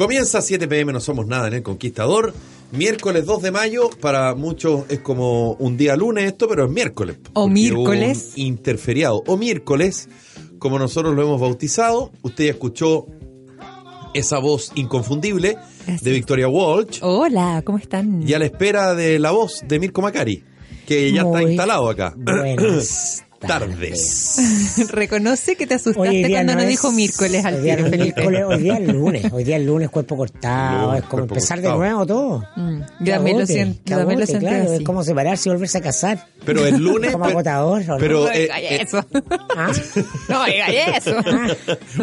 Comienza 7 pm, no somos nada en el Conquistador. Miércoles 2 de mayo, para muchos es como un día lunes esto, pero es miércoles. O miércoles. Interferiado. O miércoles, como nosotros lo hemos bautizado. Usted ya escuchó esa voz inconfundible de. Victoria Walsh. Hola, ¿cómo están? Y a la espera de la voz de Mirko Macari, que ya está instalado acá. Buenas Tardes. Reconoce que te asustaste cuando no nos dijo miércoles al día miércoles, hoy día es lunes, hoy día es lunes, cuerpo cortado, Lunes, es como empezar cortado. de nuevo todo. Mm, Qué yo también lo siento, yo también lo siento claro, así. es como separarse y volverse a casar. Pero el lunes. Como pero- agotador, pero, No eh, eh, eso. ¿Ah? No eso.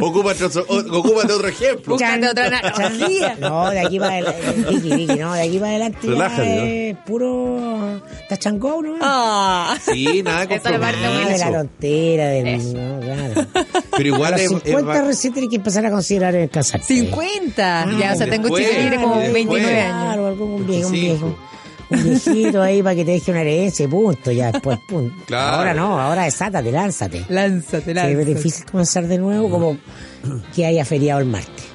ocúpate, otro, ocúpate otro ejemplo. Búscate otra analogía. No, de aquí para adelante, Vicky, Vicky, no, de aquí para adelante ya Relájate, es puro tachangó, ¿no? Ah. Sí, nada de Ah, compromiso. De la tontera, del... No, claro. Pero A igual los es, es 50 ba- recién tienes que empezar a considerar el casarte. 50. ya, o sea, tengo después, chico libre como después. 29 años. Claro, algún un viejo, un 25. viejo. Un viejito ahí para que te deje una herencia y punto, ya después, punto. Claro. Ahora no, ahora desátate, lánzate. Lánzate, Sí, lánzate. es difícil comenzar de nuevo como que haya feriado el martes.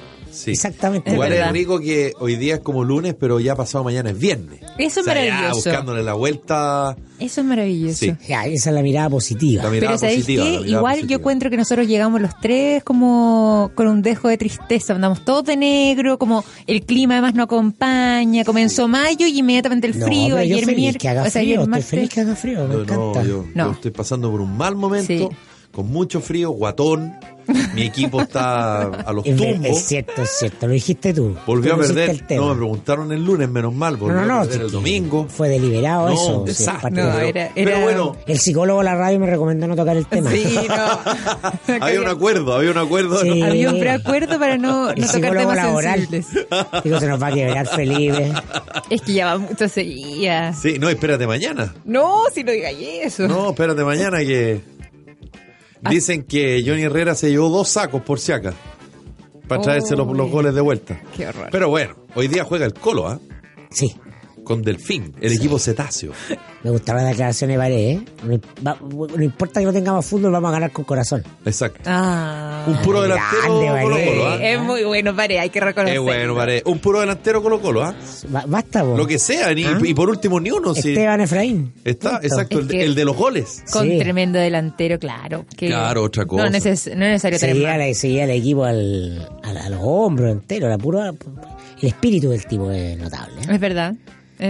Sí. Exactamente. Es Igual es, verdad. rico que hoy día es como lunes, pero ya pasado mañana es viernes. Eso es O sea, ya maravilloso. buscándole la vuelta. Eso es maravilloso. Sí. Ya, esa es la mirada positiva. La mirada Pero ¿sabéis positiva, qué? la mirada Igual positiva. yo encuentro que nosotros llegamos los tres como con un dejo de tristeza, andamos todos de negro, como el clima además no acompaña, comenzó mayo y inmediatamente el No, frío, ayer feliz miércoles, que haga o sea, frío, ayer estoy feliz que haga frío, me No, encanta. no, yo, No. yo estoy pasando por un mal momento, Sí. Con mucho frío, guatón. Mi equipo está a los tumbos. es cierto, es cierto, lo dijiste tú. Volvió Tú a perder. el tema. No, me preguntaron el lunes, menos mal. no, Volvió no, no, a perder el domingo. Fue deliberado No, eso. desastre. No, de- era- Pero bueno, El psicólogo de la radio me recomendó no tocar el tema. Sí, no. había un acuerdo, había un acuerdo. Sí. ¿no? Había un preacuerdo para no, El no tocar psicólogo temas laboral. sensibles. Digo, se nos va a quebrar Felipe. Es que ya va mucho seguía. Sí, no, espérate mañana. No, si no digáis eso. No, espérate mañana que. Dicen que Johnny Herrera se llevó dos sacos por si acá. Para traerse los, los Uy. goles de vuelta. Qué horror. Pero bueno, hoy día juega el Colo, ¿ah? Sí. Con Delfín, el equipo cetáceo. Me gustaba la declaración de Paredes, ¿eh? No, importa que no tengamos fútbol, vamos a ganar con corazón. Exacto. Ah. Un puro delantero grande, Colo Varela. Colo, ¿ah? Es muy bueno, pare, hay que reconocerlo. Es bueno, pare. Un puro delantero Colo Colo, ¿ah? Ba- Basta, vos. Lo que sea, ni- ¿Ah? y por último ni uno. sí. Esteban Efraín. Está, Punto. exacto, el, Es que- el de los goles. Con Sí. tremendo delantero, claro. que Claro, otra cosa. No, neces- no es necesario tener Seguía, más. la- seguía el equipo al, al- a los hombros enteros. La pura, el espíritu del tipo es notable. ¿eh? Es verdad,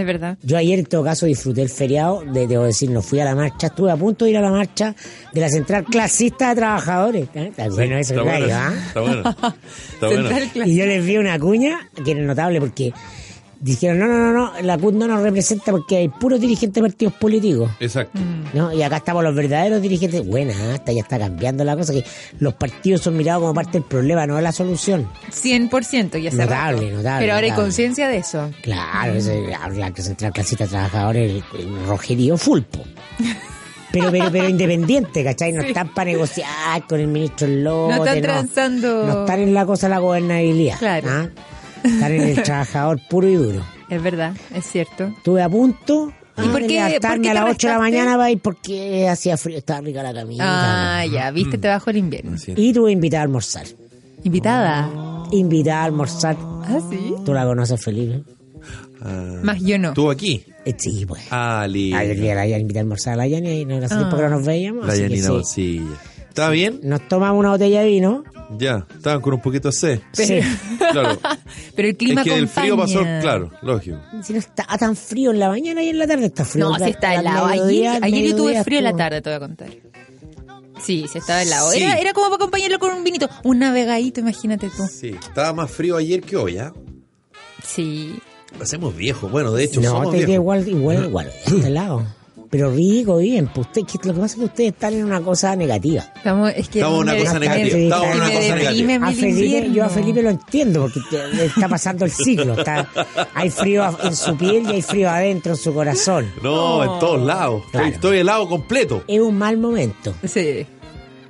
es verdad. Yo ayer, en todo caso, disfruté el feriado. De, debo decir, no fui a la marcha. Estuve a punto de ir a la marcha de la Central Clasista de Trabajadores. ¿eh? Está bueno eso, Está claro, bueno. Está bueno. Está bueno. Central Cla- Y yo les vi una cuña que era notable porque dijeron, no, no, no, no, la CUT no nos representa porque hay puros dirigentes de partidos políticos. Exacto. ¿no? Y acá estamos los verdaderos dirigentes. Buena, hasta ya está cambiando la cosa, que los partidos son mirados como parte del problema, no de la solución. 100% ya se Notable, notable, Pero ahora hay conciencia de eso. Claro, ese, la central clasista de trabajadores, rojerío fulpo. Pero, pero, pero independiente, ¿cachai? No Sí. están para negociar con el ministro Lote. No están transando. No están en la cosa de la gobernabilidad. Claro. ¿ah? Están en el trabajador puro y duro. Es verdad, es cierto. Estuve a punto ¿Y ah, por de qué- levantarme a las 8 de la mañana para ir porque hacía frío, estaba rica la camisa. Ah, ya, viste, te bajo el invierno. Y tuve invitada a almorzar. Invitada. Invitada a almorzar. Ah, sí. ¿Tú la conoces, Felipe? Ah, Más yo no. Estuvo aquí. Eh, sí, pues. Ali. Ayer vi a la invitar a almorzar a la Yana y no hace Ah. tiempo que no nos veíamos. La Yanina sí. Bolsilla. ¿Está bien? Nos tomamos una botella de vino. Ya. Estaban con un poquito de sed. Sí. Claro. Pero el clima es que el frío pasó, claro, lógico. Si no está tan frío en la mañana y en la tarde está frío. No, Al- si está helado. Ayer, ayer yo tuve frío en la tarde, te voy a contar. Sí, sí estaba helado. Sí. Era, era como para acompañarlo con un vinito. Un navegadito, imagínate tú. Sí. Estaba más frío ayer que hoy, ¿ah? Sí. Hacemos viejos. Bueno, de hecho, No, somos te queda viejos. igual, igual, igual. Está helado. Pero rico, bien. Pues usted, que lo que pasa es que ustedes están en una cosa negativa. Estamos, es que Estamos en una me- cosa negativa, estamos en una cosa negativa. A Felipe, yo a Felipe lo entiendo porque está pasando el ciclo. Está, hay frío en su piel y hay frío adentro en su corazón. No, en todos lados. Estoy, Claro. estoy helado completo. Es un mal momento. Sí,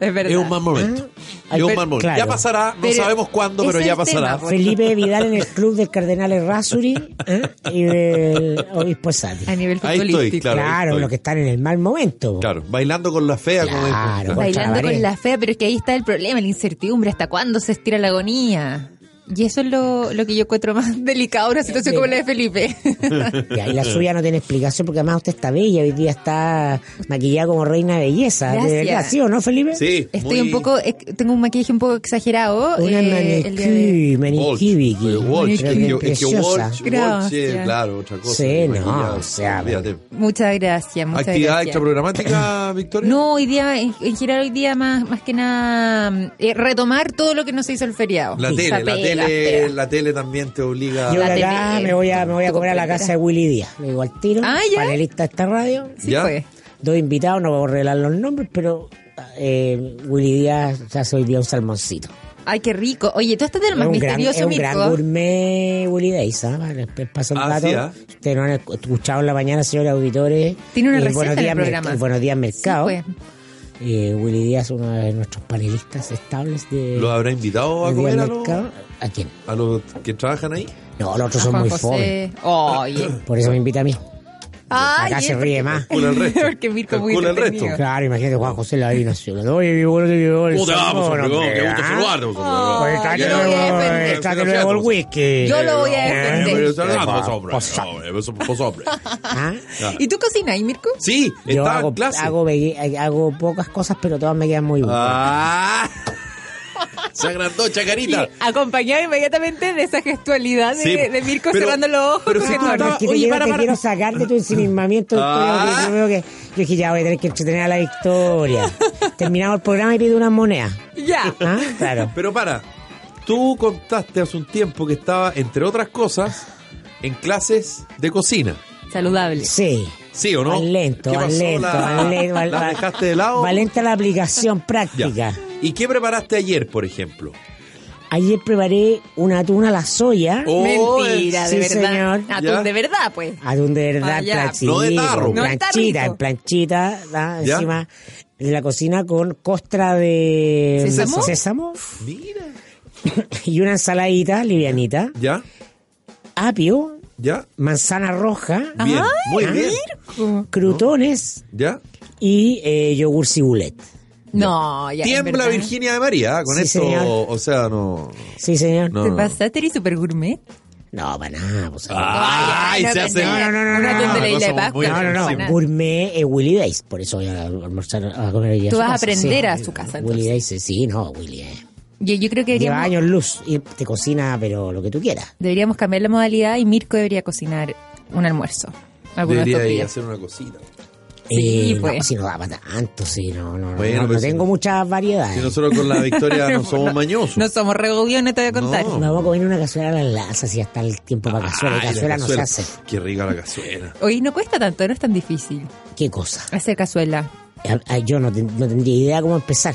es verdad. Es un mal momento. Ah, es un mal momento. claro. Ya pasará, no Pero sabemos cuándo, pero ya pasará. tema. Felipe Vidal en el club del Cardenales Rasuri ¿eh? y del Obispo Sati. A nivel Ahí estoy, futbolístico. claro. ahí Claro, estoy. los que están en el mal momento. Claro, bailando con la fea, como Claro. Bailando con la fea, pero es que ahí está el problema, la incertidumbre. ¿Hasta cuándo se estira la agonía? Y eso es lo, lo que yo encuentro más delicado, una situación como la de Felipe. Y ahí la suya no tiene explicación porque además usted está bella, hoy día está maquillada como reina de belleza. ¿De Gracias. verdad, sí o no, Felipe? Sí, Estoy muy- un poco, eh, tengo un maquillaje un poco exagerado. Una eh, maniquí, Walsh, maniquí, Vicky. Walsh, preciosa. Walsh-. Walsh claro, otra cosa. Sí, no, o sea. Muchas gracias, muchas ¿Actividad gracias. extraprogramática, Victoria? No, hoy día, en, en general hoy día más, más que nada, eh, retomar todo lo que no se hizo el feriado. La tele, Esa la pega, tele, la tele también te obliga. Yo de La acá me voy a, me voy a comer a la casa de Willy Díaz. Le digo al tiro, Ah, ¿ya? panelista de esta radio. Sí, ¿Ya? pues. Dos invitados, no voy a revelar los nombres, pero eh, Willy Díaz ya hoy día un salmoncito. Ay, qué rico. Oye, tú estás de lo más es un gran, misterioso, es un gran gourmet Willy Days, ¿ah? Después paso el Ah, dato. sí, ¿ah? Ustedes no han escuchado en la mañana, señores auditores. Tiene una eh, receta buenos en el días, programa. Merc- Buenos días, Sí, Mercado. pues. Eh, Willy Díaz, uno de nuestros panelistas estables de, ¿Los habrá invitado a comer a los. ¿A quién? a los que trabajan ahí? No, los otros son muy fome. Oye. Por eso me invita a mí. Ay, Acá se es ríe más. Calcula el resto. Porque Mirko muy el resto. Claro, imagínate Juan José la Divina Ciudad. Oye, mi bueno te quedó el ¿Cómo te va, salmón, pues, hombre? hombre, Qué gusto ¿ah? saludarte, pues. Oh, Pues yo tráete lo voy a luego, defender. tráete luego el whisky. Yo lo voy a defender. Pues, hombre. pues, hombre. ¿Ah? ¿Y tú cocinas, Mirko? Sí, Yo estaba hago, en clase. hago, hago pocas cosas, pero todas me quedan muy buenas. Ah, se agrandó, Y chacarita. acompañado inmediatamente de esa gestualidad de, Sí, de Mirko pero- cerrando los ojos. pero si tú estabas- que te, Oye, quiero, para, te para. quiero sacar de tu ensimismamiento. Ah. Yo, que, yo dije, ya voy a tener que entretener a la victoria. Terminamos el programa y pido unas monedas. Ya. ¿Ah? Claro. Pero para, tú contaste hace un tiempo que estaba, entre otras cosas, en clases de cocina. Saludable. Sí. ¿Sí o no? Van lento, ¿Qué van pasó? lento, ¿La- lento. van- ¿Las van- dejaste de lado? lenta la aplicación Ya. ¿Y qué preparaste ayer, por ejemplo? Ayer preparé una atún a la soya. Oh, Mentira, sí, de verdad. señor. Atún Ya. de verdad, pues. Atún de verdad, Ah, ya. plan- sí, No de tarro. con No, planchita, planchita, encima de la cocina con costra de ¿Sésamo? sésamo Mira. y una ensaladita livianita, ¿Ya? apio, ¿Ya? manzana roja, Bien, muy bien. crutones ¿Ya? y eh, yogur cibulet. No, ya. Tiembla verdad. Virginia de María, ¿ah? con Sí, esto, señor. o sea, no... Sí, señor. No, ¿Te no. pasaste? ¿Eres super gourmet? No, para nada. Pues, Ay, no, se no, hace... no, no, no, no, no, de no, Pascua. no, no. Gourmet es Willy Days. Por eso voy a almorzar a comer día Tú su vas a aprender sí. a su casa, Willy entonces. Days, sí, no, Willy eh. Yo, yo creo que Lleva deberíamos, años luz y te cocina, pero lo que tú quieras. deberíamos cambiar la modalidad y Mirko debería cocinar un almuerzo. Debería hacer una cosita. Sí, Eh, pues. No, si no da para tanto, sí, no, no, no, Bueno, no, no si- tengo muchas variedades. Si nosotros con la victoria no somos mañosos. No somos regobiones, te voy a contar. No. Vamos a comer una cazuela a las lazas y hasta el tiempo para cazuela. Ay, Y la cazuela no se hace. Qué rica la cazuela. Hoy no cuesta tanto, no es tan difícil ¿Qué cosa? hacer cazuela. Ah, ah, Yo no, ten- no tendría idea cómo empezar.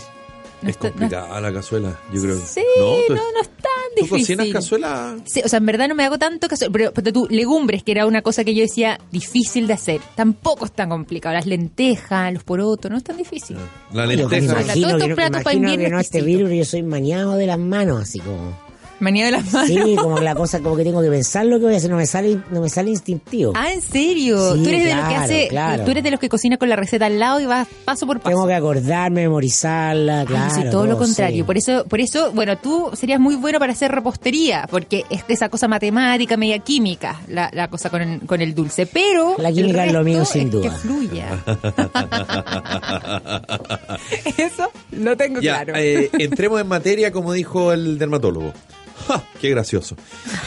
No es está- no- complicada la cazuela, yo creo. Sí, ¿No? no, ¿Tú- no, es tan ¿Tú difícil. cocinas cazuela? Sí, o sea, en verdad no me hago tanto caso, pero, pero tú, legumbres, que era una cosa que yo decía difícil de hacer, tampoco es tan complicado. Las lentejas, los porotos, no es tan difícil. La Yo me lenteja. Todos imagino, estos no- platos para que invierno no este virus, yo soy maniado de las manos, así como... Manía de las manos. Sí, como la cosa, como que tengo que pensar lo que voy a hacer, no me sale, no me sale instintivo. Ah, ¿en serio? Sí, tú eres de los que hace, claro. tú eres de los que cocina con la receta al lado y vas paso por paso. Tengo que acordarme, memorizarla, yo claro. soy todo lo sí. contrario. Por eso, por eso, bueno, tú serías muy bueno para hacer repostería, porque es esa cosa matemática, media química, la, la cosa con el, con el dulce. Pero La química el es lo mío, sin es duda. Que fluya. eso lo tengo Ya, claro. eh, entremos en materia, como dijo el dermatólogo. ¡Ja! ¡Qué gracioso!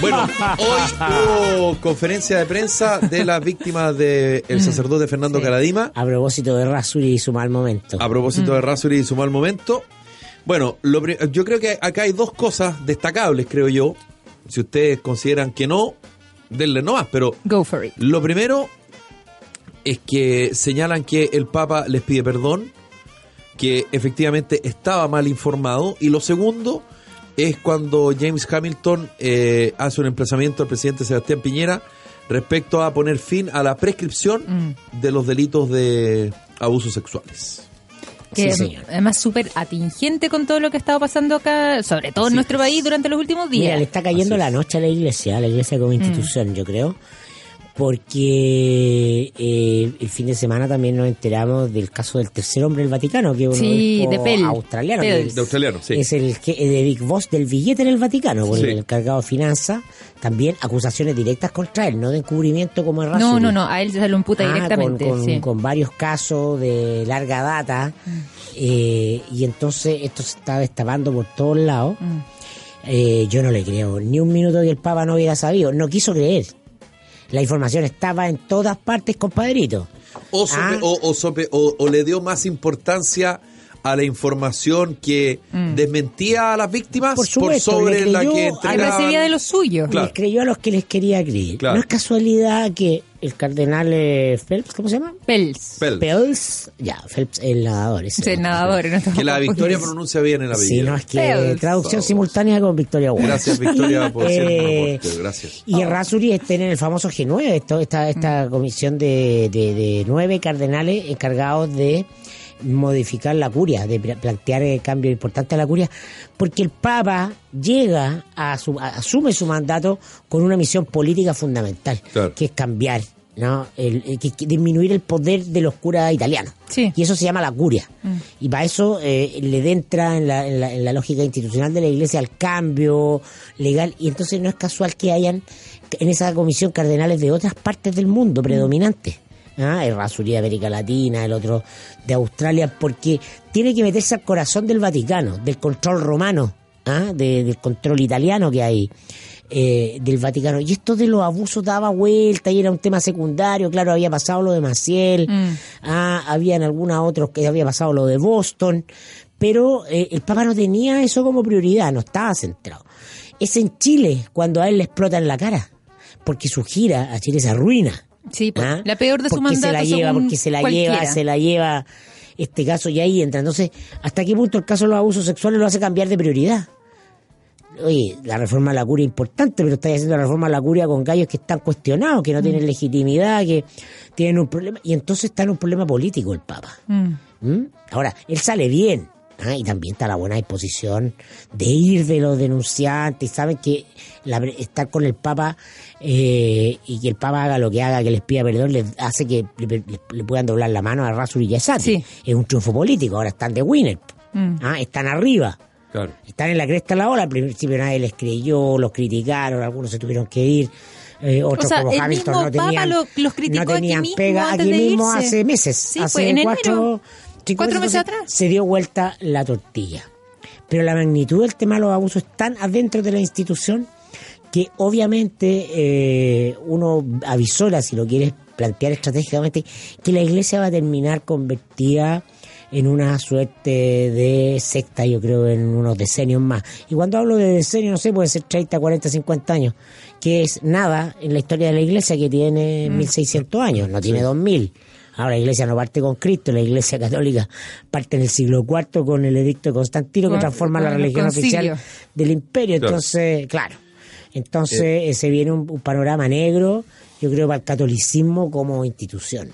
Bueno, hoy hubo conferencia de prensa de las víctimas del sacerdote Fernando Sí. Caradima. A propósito de Rasuri y su mal momento. A propósito de Rasuri y su mal momento. Bueno, lo yo creo que acá hay dos cosas destacables, creo yo. Si ustedes consideran que no, denle nomás. Pero Go for it. lo primero es que señalan que el Papa les pide perdón, que efectivamente estaba mal informado. Y lo segundo es cuando James Hamilton eh, hace un emplazamiento al presidente Sebastián Piñera respecto a poner fin a la prescripción Mm. de los delitos de abusos sexuales. Que Sí, señor. además súper atingente con todo lo que ha estado pasando acá, sobre todo en nuestro país durante los últimos días. Mira, le está cayendo Así la noche a la iglesia, a la iglesia como institución, yo creo. Porque eh, el fin de semana también nos enteramos del caso del tercer hombre del Vaticano, que es un Sí, de Pell. australiano. Que es- De australiano, sí. Es el que de Big Boss del billete en el Vaticano, con Sí. el encargado de finanzas. También acusaciones directas contra él, no de encubrimiento como el No, no, no, a él se lo imputa Ah, directamente. Con, con- sí. con varios casos de larga data. eh, y entonces esto se está destapando por todos lados. Mm. Eh, yo no le creo ni un minuto que el Papa no hubiera sabido. No quiso creer. La información estaba en todas partes, compadrito. O, sope- Ah. o, o sope- o- o le dio más importancia a la información que desmentía a las víctimas Por supuesto, sobre le la creyó que entregaban. recibía de los suyos. Claro. Les creyó a los que les quería creer. Claro. No es casualidad que el cardenal eh, Phelps, ¿cómo se llama? Pels. Pel. Phelps, ya, Phelps, el nadador. ese. Sí, el nadador. no Que la Victoria pronuncia bien el Sí, apellido. no, es que Phelps. traducción simultánea con Victoria. Gracias, Victoria, por ser Eh. Gracias. Y Rasuri está en el famoso G9, esto, esta, esta comisión de, de- de nueve cardenales encargados de modificar la curia, de pla- plantear eh, cambios importantes a la curia, porque el Papa llega a su, asume su mandato con una misión política fundamental, Claro. que es cambiar, ¿no? El, el- que- que disminuir el poder de los curas italianos. Sí. Y eso se llama la curia. Y para eso eh, le entra en la, en, la, en la lógica institucional de la iglesia al cambio legal. Y entonces no es casual que hayan en esa comisión cardenales de otras partes del mundo predominantes. ¿Ah? El Rasurí de América Latina, el otro de Australia, porque tiene que meterse al corazón del Vaticano, del control romano, ¿ah? de- del control italiano que hay. eh, del Vaticano. Y esto de los abusos daba vuelta y era un tema secundario. Claro, había pasado lo de Maciel, Mm. ah, habían algunos otros que había pasado lo de Boston, pero eh, el Papa no tenía eso como prioridad, no estaba centrado. Es en Chile cuando a él le explota en la cara, porque su gira a Chile se arruina. Sí, pues, ¿ah? la peor de su porque mandato. se la lleva, porque se la cualquiera. lleva, se la lleva este caso y ahí entra. Entonces, ¿hasta qué punto el caso de los abusos sexuales lo hace cambiar de prioridad? Oye, la reforma a la curia es importante, pero estáis haciendo la reforma a la curia con gallos que están cuestionados, que no Mm. tienen legitimidad, que tienen un problema. Y entonces está en un problema político el Papa. Mm. ¿Mm? Ahora, él sale bien. ¿Ah? Y también está la buena disposición de ir de los denunciantes. Y saben que la- estar con el Papa eh, y que el Papa haga lo que haga, que les pida perdón, les hace que le, le- le puedan doblar la mano a Rasur y Yasati. Sí. Es un triunfo político. Ahora están de winner. Mm. ¿ah? Están arriba. Claro. Están en la cresta de la ola. Al principio nadie les creyó, los criticaron, algunos se tuvieron que ir. eh, otros O sea, como el Hamilton mismo no Papa tenían, lo- los criticó no aquí tenían mismo pega antes aquí de mismo irse. hace meses. Sí, hace enero. Cuatro, cinco Cuatro meses atrás. Se dio vuelta la tortilla. Pero la magnitud del tema de los abusos es tan adentro de la institución que obviamente eh, uno avisora, si lo quieres plantear estratégicamente, que la iglesia va a terminar convertida en una suerte de secta, yo creo, en unos decenios más. Y cuando hablo de decenios, no sé, puede ser 30, 40, 50 años, que es nada en la historia de la iglesia que tiene 1600 años, no tiene 2000. Ahora la iglesia no parte con Cristo, la iglesia católica parte en el siglo IV con el edicto de Constantino que transforma la religión concilio. oficial del imperio. Entonces, claro. Entonces eh, se viene un, un panorama negro, yo creo, para el catolicismo como institución.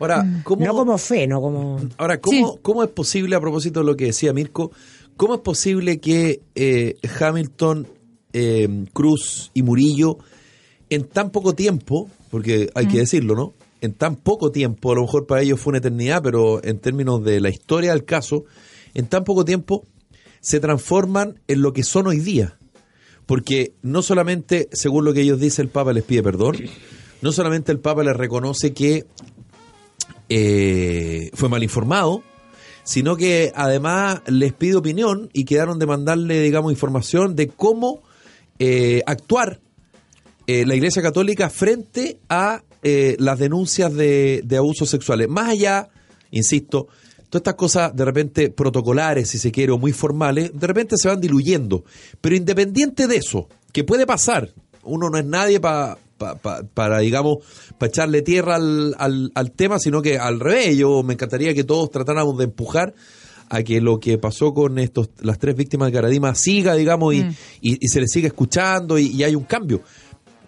Ahora, ¿cómo, No como fe, no como... ahora ¿cómo, Sí. ¿cómo es posible, a propósito de lo que decía Mirko, cómo es posible que eh, Hamilton, eh, Cruz y Murillo, en tan poco tiempo, porque hay que decirlo, ¿no? En tan poco tiempo, a lo mejor para ellos fue una eternidad, pero en términos de la historia del caso, en tan poco tiempo se transforman en lo que son hoy día. Porque no solamente, según lo que ellos dicen, el Papa les pide perdón, no solamente el Papa les reconoce que eh, fue mal informado, sino que además les pide opinión y quedaron de mandarle, digamos, información de cómo eh, actuar eh, la Iglesia Católica frente a eh, las denuncias de, de abusos sexuales. Más allá, insisto, todas estas cosas de repente protocolares, si se quiere, o muy formales, de repente se van diluyendo. Pero independiente de eso, que puede pasar, uno no es nadie pa- pa- pa- para, digamos, para echarle tierra al, al- al tema, sino que al revés, yo me encantaría que todos tratáramos de empujar a que lo que pasó con estos las tres víctimas de Caradima siga, digamos, y, y- y se le siga escuchando y, y hay un cambio.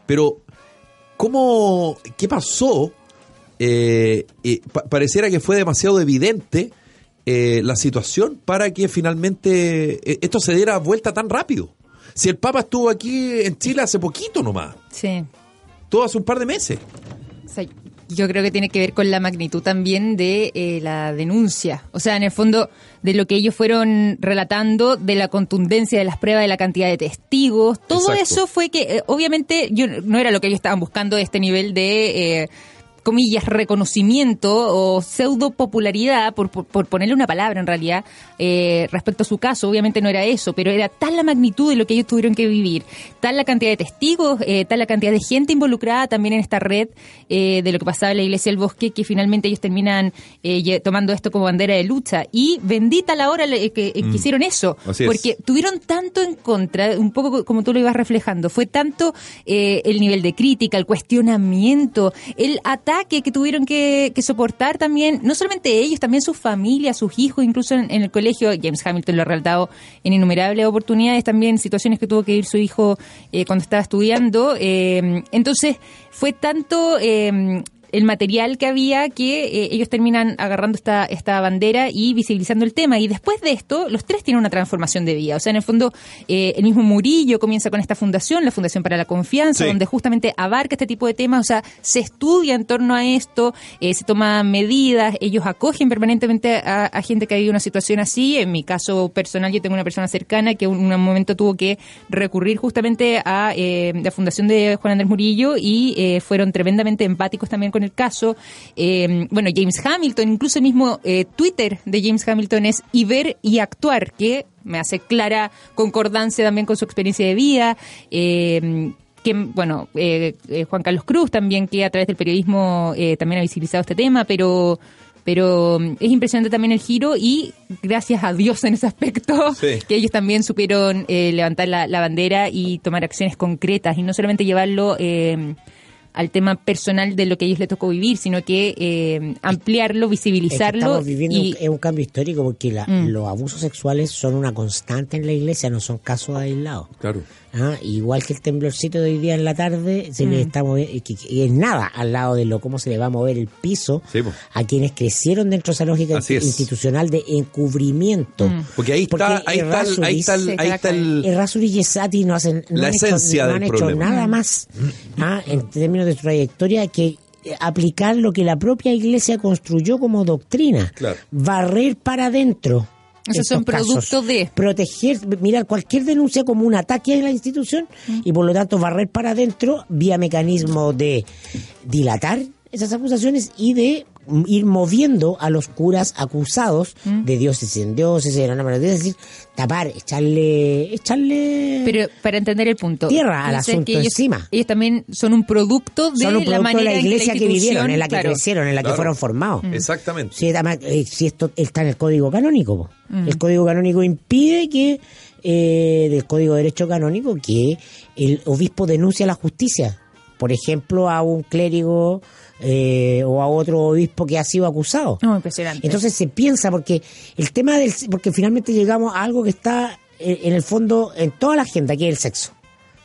Pero, ¿cómo, qué pasó? Eh, eh, pa- pareciera que fue demasiado evidente eh, la situación para que finalmente eh, esto se diera vuelta tan rápido. Si el Papa estuvo aquí en Chile hace poquito nomás. Sí. todo hace un par de meses. Sea, yo creo que tiene que ver con la magnitud también de eh, la denuncia. O sea, en el fondo, de lo que ellos fueron relatando, de la contundencia de las pruebas, de la cantidad de testigos. Todo Exacto. eso fue que, eh, obviamente, yo no era lo que ellos estaban buscando, este nivel de. eh, comillas, reconocimiento o pseudo popularidad, por, por, por ponerle una palabra en realidad, eh, respecto a su caso. Obviamente no era eso, pero era tal la magnitud de lo que ellos tuvieron que vivir, tal la cantidad de testigos, eh, tal la cantidad de gente involucrada también en esta red eh, de lo que pasaba en la iglesia del bosque, que finalmente ellos terminan eh, tomando esto como bandera de lucha. Y bendita la hora que, que hicieron eso, Así es. porque tuvieron tanto en contra, un poco como tú lo ibas reflejando, fue tanto eh, el nivel de crítica, el cuestionamiento, el ataque que tuvieron que, soportar también, no solamente ellos, también sus familias, sus hijos, incluso en, el colegio, James Hamilton lo ha relatado en innumerables oportunidades, también situaciones que tuvo que ir su hijo eh, cuando estaba estudiando. eh, entonces, fue tanto... el material que había que eh, ellos terminan agarrando esta, esta bandera y visibilizando el tema. Y después de esto, los tres tienen una transformación de vida. O sea, en el fondo, eh, el mismo Murillo comienza con esta fundación, la Fundación para la Confianza, Sí. donde justamente abarca este tipo de temas. O sea, se estudia en torno a esto, eh, se toman medidas, ellos acogen permanentemente a, a gente que ha vivido una situación así. En mi caso personal, yo tengo una persona cercana que un, un momento tuvo que recurrir justamente a eh, la fundación de Juan Andrés Murillo y eh, fueron tremendamente empáticos también con el caso. Eh, bueno, James Hamilton, incluso el mismo eh, Twitter de James Hamilton es y ver y actuar, que me hace clara concordancia también con su experiencia de vida. Eh, que, bueno, eh, eh, Juan Carlos Cruz también, que a través del periodismo eh, también ha visibilizado este tema, pero pero mm, es impresionante también el giro y gracias a Dios en ese aspecto, Sí. que ellos también supieron eh, levantar la, la bandera y tomar acciones concretas y no solamente llevarlo eh, al tema personal de lo que a ellos les tocó vivir, sino que eh, ampliarlo, Es que visibilizarlo. estamos viviendo y, un, es un cambio histórico porque la- Mm. los abusos sexuales son una constante en la iglesia, no son casos aislados. Claro. Ah, igual que el temblorcito de hoy día en la tarde, se Mm. le está movi- que- que es nada al lado de lo cómo se le va a mover el piso Sí, a quienes crecieron dentro de esa lógica Así es. institucional de encubrimiento. Mm. Porque ahí Porque está, ahí está, el- ahí está, el- Se ahí está el, Errázuriz y Esati no hacen no La han hecho- esencia no del han hecho nada más ah, en términos de su trayectoria que aplicar lo que la propia iglesia construyó como doctrina Claro. barrer para adentro Esos son producto casos. de- proteger mirar cualquier denuncia como un ataque a la institución y por lo tanto barrer para adentro vía mecanismo de dilatar esas acusaciones y de ir moviendo a los curas acusados de dioses en dioses, de la es decir, tapar, echarle, echarle pero para entender el punto. Tierra al asunto ellos, encima. Ellos también son un producto de son un la producto manera de la en iglesia que, vivieron, en la que claro. crecieron, en la Claro. que fueron formados. Exactamente. Si, además, eh, si esto está en el código canónico, po. el código canónico impide que, eh, del código de derecho canónico, que el obispo denuncie a la justicia. Por ejemplo, a un clérigo eh, o a otro obispo que ha sido acusado. No, impresionante. Entonces se piensa, porque el tema del. porque finalmente llegamos a algo que está eh, en el fondo en toda la agenda, que es el sexo.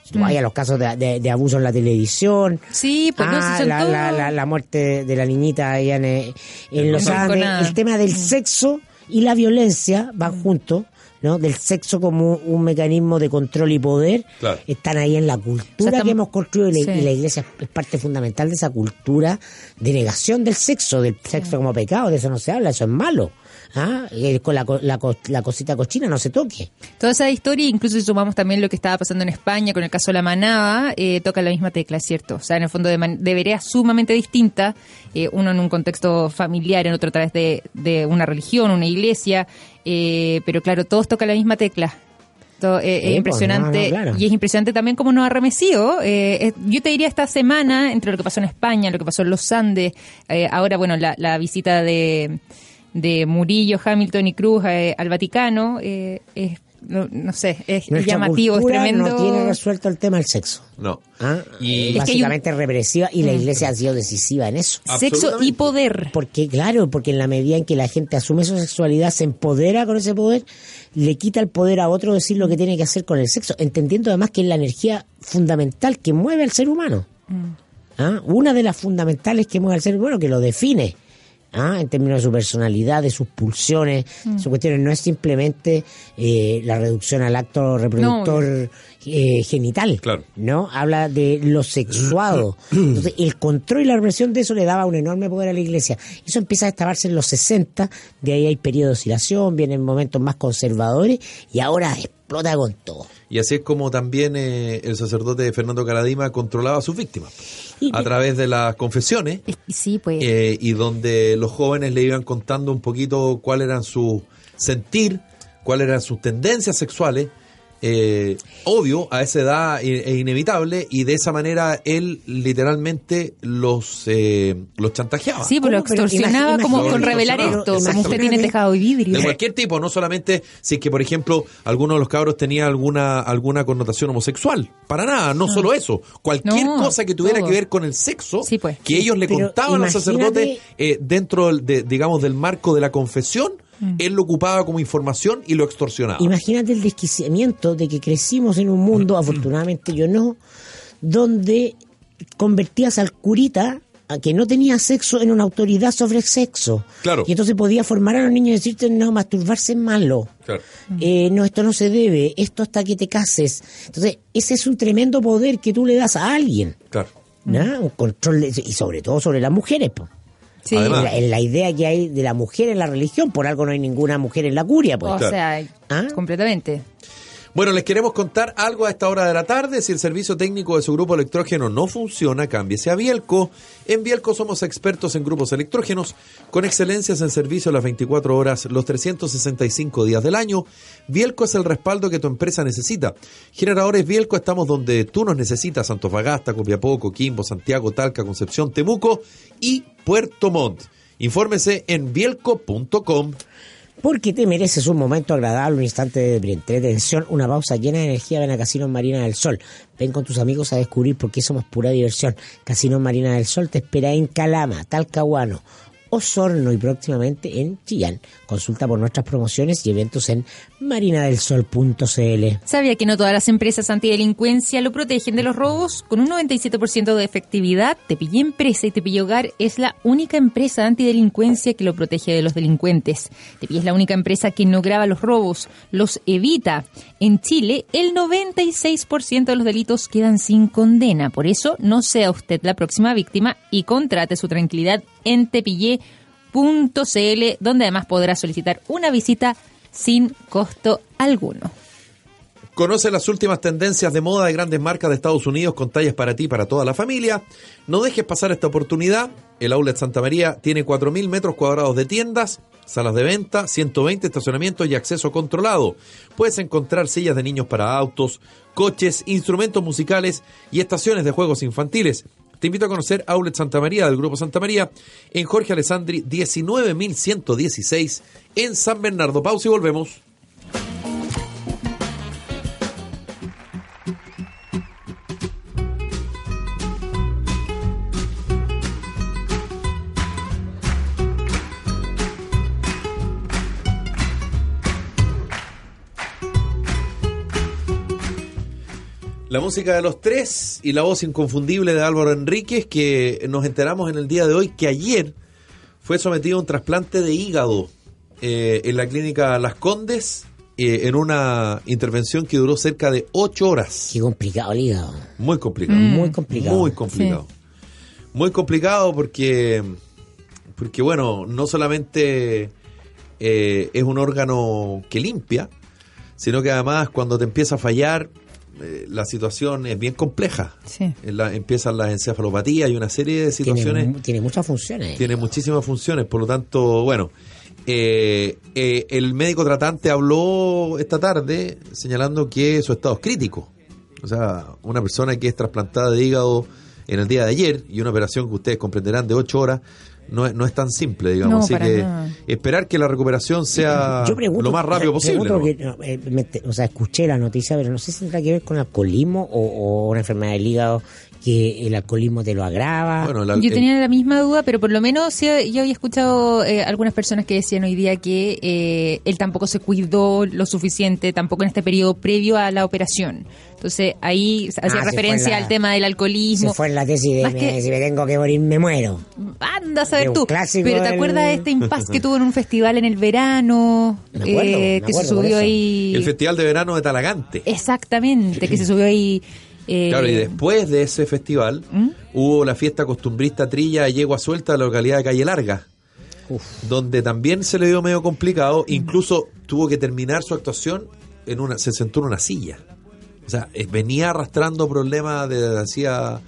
Si tú Mm. vas a los casos de, de- de abuso en la televisión, sí, pues no, Ah, son la, la, la, la muerte de la niñita allá en, eh, en Los Andes, el tema del sexo y la violencia van juntos, ¿no? Del sexo como un mecanismo de control y poder, Claro. están ahí en la cultura O sea, estamos- que hemos construido y la, Sí. y la iglesia es parte fundamental de esa cultura de negación del sexo, del sexo como pecado, de eso no se habla, eso es malo. ¿Ah? Y con la, co- la, co- la cosita cochina no se toque. Toda esa historia, incluso si sumamos también lo que estaba pasando en España con el caso de la manada, eh, toca la misma tecla, cierto. O sea, en el fondo de, man- de veredas sumamente distintas, eh, uno en un contexto familiar, en otro a través de, de una religión, una iglesia, eh, pero claro, todos tocan la misma tecla. Eh, Sí, es pues, impresionante no, no, claro. y es impresionante también cómo nos ha remecido. Eh, yo te diría esta semana, entre lo que pasó en España, lo que pasó en los Andes, eh, ahora, bueno, la, la visita de, de Murillo, Hamilton y Cruz al Vaticano, eh, es, no, no sé, es Nuestra llamativo, es tremendo. no tiene resuelto el tema del sexo. No. ¿ah? Y- Es Es que un- básicamente represiva y la iglesia ha sido decisiva en eso. Sexo y poder. Porque, claro, porque en la medida en que la gente asume su sexualidad, se empodera con ese poder, le quita el poder a otro decir lo que tiene que hacer con el sexo, entendiendo además que es la energía fundamental que mueve al ser humano. ¿Ah? Una de las fundamentales que mueve al ser humano, que lo define. ¿Ah? en términos de su personalidad, de sus pulsiones, sus cuestiones. No es simplemente eh, la reducción al acto reproductor eh, genital, Claro. ¿no? Habla de lo sexuado. Entonces, el control y la represión de eso le daba un enorme poder a la iglesia. Eso empieza a destaparse en los 60, de ahí hay periodo de oscilación, vienen momentos más conservadores y ahora explota con todo. Y así es como también eh, el sacerdote Fernando Caradima controlaba a sus víctimas. Y- A través de las confesiones. Es- Sí, pues. eh, y donde los jóvenes le iban contando un poquito cuál eran su sentir, cuáles eran sus tendencias sexuales. Eh, obvio, a esa edad e, e inevitable, y de esa manera él literalmente los, eh, los chantajeaba. sí, pues lo. Pero extorsionaba imagi- como imagínate- con revelar esto. Como usted tiene tejado de vidrio. De cualquier tipo, no solamente si es que, por ejemplo, alguno de los cabros tenía alguna alguna connotación homosexual. Para nada, no solo eso. Cualquier No, cosa que tuviera todo. que ver con el sexo, Sí, pues. que ellos le Pero contaban al sacerdote eh, dentro, del- de, digamos, del marco de la confesión, Mm. él lo ocupaba como información y lo extorsionaba. Imagínate el desquiciamiento de que crecimos en un mundo, afortunadamente yo no, donde convertías al curita que no tenía sexo en una autoridad sobre el sexo. Claro. Y entonces podía formar a los niños y decirte, no, masturbarse es malo. Claro. Eh, no, esto no se debe, esto hasta que te cases. Entonces, ese es un tremendo poder que tú le das a alguien. Claro. ¿no? Un control, y sobre todo sobre las mujeres. po. Sí. Además- En la, en la idea que hay de la mujer en la religión, por algo no hay ninguna mujer en la curia. Pues. o Claro. sea, ¿Ah? completamente. Bueno, les queremos contar algo a esta hora de la tarde. Si el servicio técnico de su grupo electrógeno no funciona, cámbiese a Bielco. En Bielco somos expertos en grupos electrógenos con excelencias en servicio las 24 horas, los 365 días del año. Bielco es el respaldo que tu empresa necesita. Generadores Bielco estamos donde tú nos necesitas, Antofagasta, Copiapó, Coquimbo, Santiago, Talca, Concepción, Temuco y Puerto Montt. Infórmese en bielco.com. Porque te mereces un momento agradable, un instante de entretención, una pausa llena de energía. Ven a Casino Marina del Sol. Ven con tus amigos a descubrir por qué somos pura diversión. Casino Marina del Sol te espera en Calama, Talcahuano, Osorno y próximamente en Chillán. Consulta por nuestras promociones y eventos en marinadelsol.cl. ¿Sabía que no todas las empresas antidelincuencia lo protegen de los robos? Con un 97% de efectividad, Tepillé Empresa y Tepillé Hogar es la única empresa antidelincuencia que lo protege de los delincuentes. Tepillé es la única empresa que no graba los robos, los evita. En Chile, el 96% de los delitos quedan sin condena. Por eso, no sea usted la próxima víctima y contrate su tranquilidad en tepillé.cl, donde además podrá solicitar una visita sin costo alguno. Conoce las últimas tendencias de moda de grandes marcas de Estados Unidos con tallas para ti y para toda la familia. No dejes pasar esta oportunidad. El Outlet Santa María tiene 4.000 metros cuadrados de tiendas, salas de venta, 120 estacionamientos y acceso controlado. Puedes encontrar sillas de niños para autos, coches, instrumentos musicales y estaciones de juegos infantiles. Te invito a conocer Outlet Santa María del Grupo Santa María en Jorge Alessandri 19116 en San Bernardo. Pausa y volvemos. La música de los tres y la voz inconfundible de Álvaro Enríquez, que nos enteramos en el día de hoy que ayer fue sometido a un trasplante de hígado eh, en la clínica Las Condes, eh, en una intervención que duró cerca de ocho horas. Qué complicado el hígado. Muy complicado. Muy complicado. Muy complicado. Muy complicado porque, porque bueno, no solamente eh, es un órgano que limpia, sino que además cuando te empieza a fallar, eh, la situación es bien compleja. Sí. En la- empiezan las encefalopatías y una serie de situaciones Tiene, tiene muchas funciones. tiene muchísimas funciones, por lo tanto, bueno, eh, eh, el médico tratante habló esta tarde señalando que su estado es crítico. O sea, una persona que es trasplantada de hígado en el día de ayer y una operación que ustedes comprenderán de ocho horas no es, no es tan simple, digamos. No, Así para que nada. esperar que la recuperación sea Yo pregunto, lo más rápido posible. pregunto ¿no? porque, no, eh, me o sea, escuché la noticia, pero no sé si tendrá que ver con alcoholismo o, o una enfermedad del hígado que el alcoholismo te lo agrava. Bueno, la- Yo el- tenía la misma duda, pero por lo menos sí, yo había escuchado eh, algunas personas que decían hoy día que eh, él tampoco se cuidó lo suficiente, tampoco en este periodo previo a la operación. Entonces ahí hacía Ah, referencia la- al tema del alcoholismo. Se fue en la tesis de me- que- si me tengo que morir, me muero. Anda a saber tú. clásico Pero ¿te del- acuerdas de este impasse que tuvo en un festival en el verano? Me acuerdo, me que se subió ahí. el Festival de Verano de Talagante. Exactamente, que se subió ahí. Eh, Claro, y después de ese festival ¿Mm? hubo la fiesta costumbrista Trilla de Yegua Suelta de la localidad de Calle Larga, Uf. donde también se le dio medio complicado, incluso tuvo que terminar su actuación en una se sentó en una silla. O sea, eh, venía arrastrando problemas desde hacía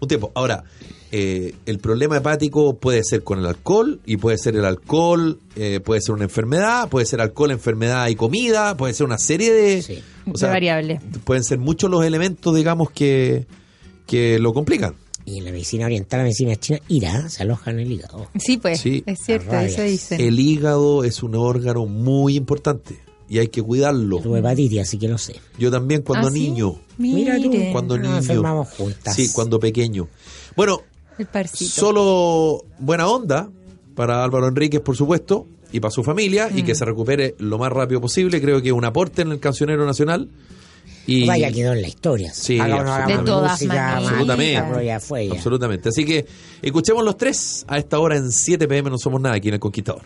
un tiempo. Ahora, eh, el problema hepático puede ser con el alcohol, y puede ser el alcohol, eh, puede ser una enfermedad, puede ser alcohol, enfermedad y comida, puede ser una serie de, Sí. o sea, de variables. pueden ser muchos los elementos, digamos, que, que lo complican. Y en la medicina oriental, la medicina china, ira, se aloja en el hígado. Sí, pues, Sí. es cierto, eso dicen. El hígado es un órgano muy importante y hay que cuidarlo. Tuve hepatitis, así que lo sé. Yo también cuando ¿Ah, sí? niño. Mira tú, Cuando Nos niño. juntas. Sí, cuando pequeño. Bueno, el parcito. solo buena onda para Álvaro Enríquez, por supuesto, y para su familia, y que Mm. se recupere lo más rápido posible. Creo que es un aporte en el cancionero nacional. Y Vaya, quedó en la historia. Sí, absolutamente. De todas música, maneras. Absolutamente. Absolutamente. Así que escuchemos los tres a esta hora en 7 pm. No somos nada aquí en El Conquistador.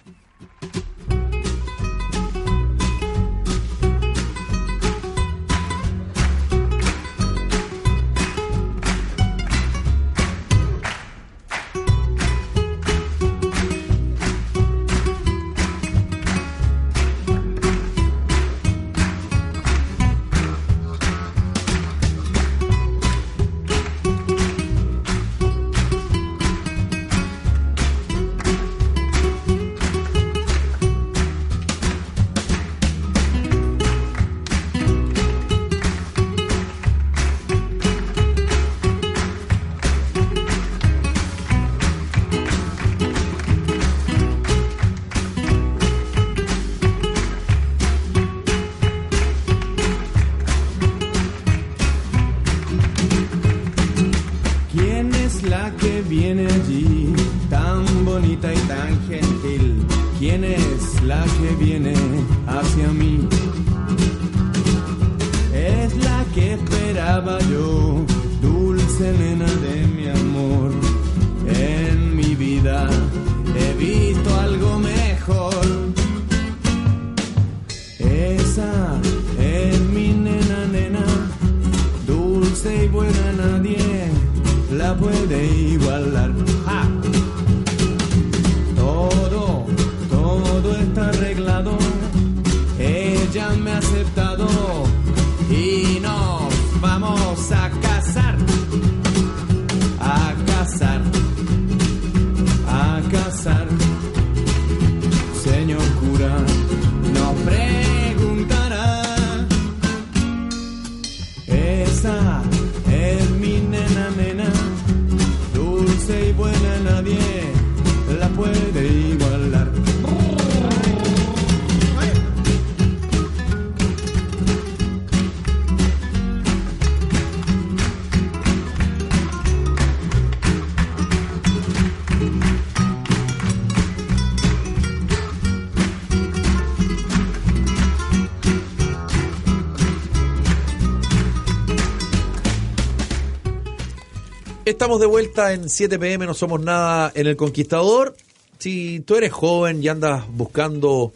Estamos de vuelta en 7 pm, no somos nada en El Conquistador. Si tú eres joven y andas buscando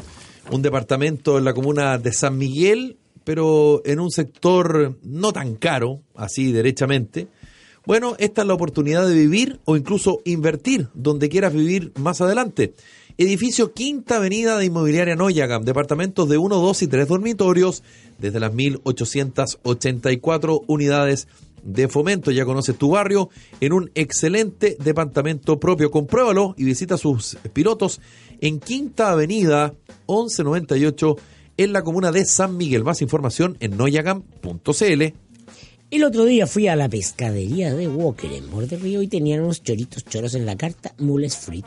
un departamento en la comuna de San Miguel, pero en un sector no tan caro, así derechamente, bueno, esta es la oportunidad de vivir o incluso invertir donde quieras vivir más adelante. Edificio Quinta Avenida de Inmobiliaria Noyagam, departamentos de 1, 2 y 3 dormitorios, desde las 1884 unidades de fomento. Ya conoces tu barrio en un excelente departamento propio. Compruébalo y visita sus pilotos en Quinta Avenida 1198 en la comuna de San Miguel. Más información en noyagam.cl. El otro día fui a la pescadería de Walker en Borde Río y tenían unos choritos choros en la carta Mules Frit.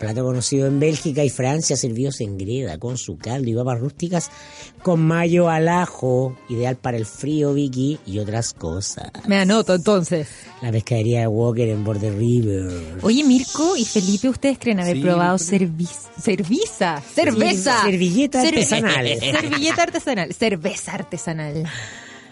Plato conocido en Bélgica y Francia, servidos en greda, con su caldo y papas rústicas, con mayo al ajo, ideal para el frío, Vicky, y otras cosas. Me anoto entonces. La pescadería de Walker en Border River. Oye, Mirko y Felipe, ¿ustedes creen haber Sí, probado pero- cerviz- cerveza? Cerveza. Servilleta Cerve- artesanal. Servilleta artesanal. Cerveza artesanal.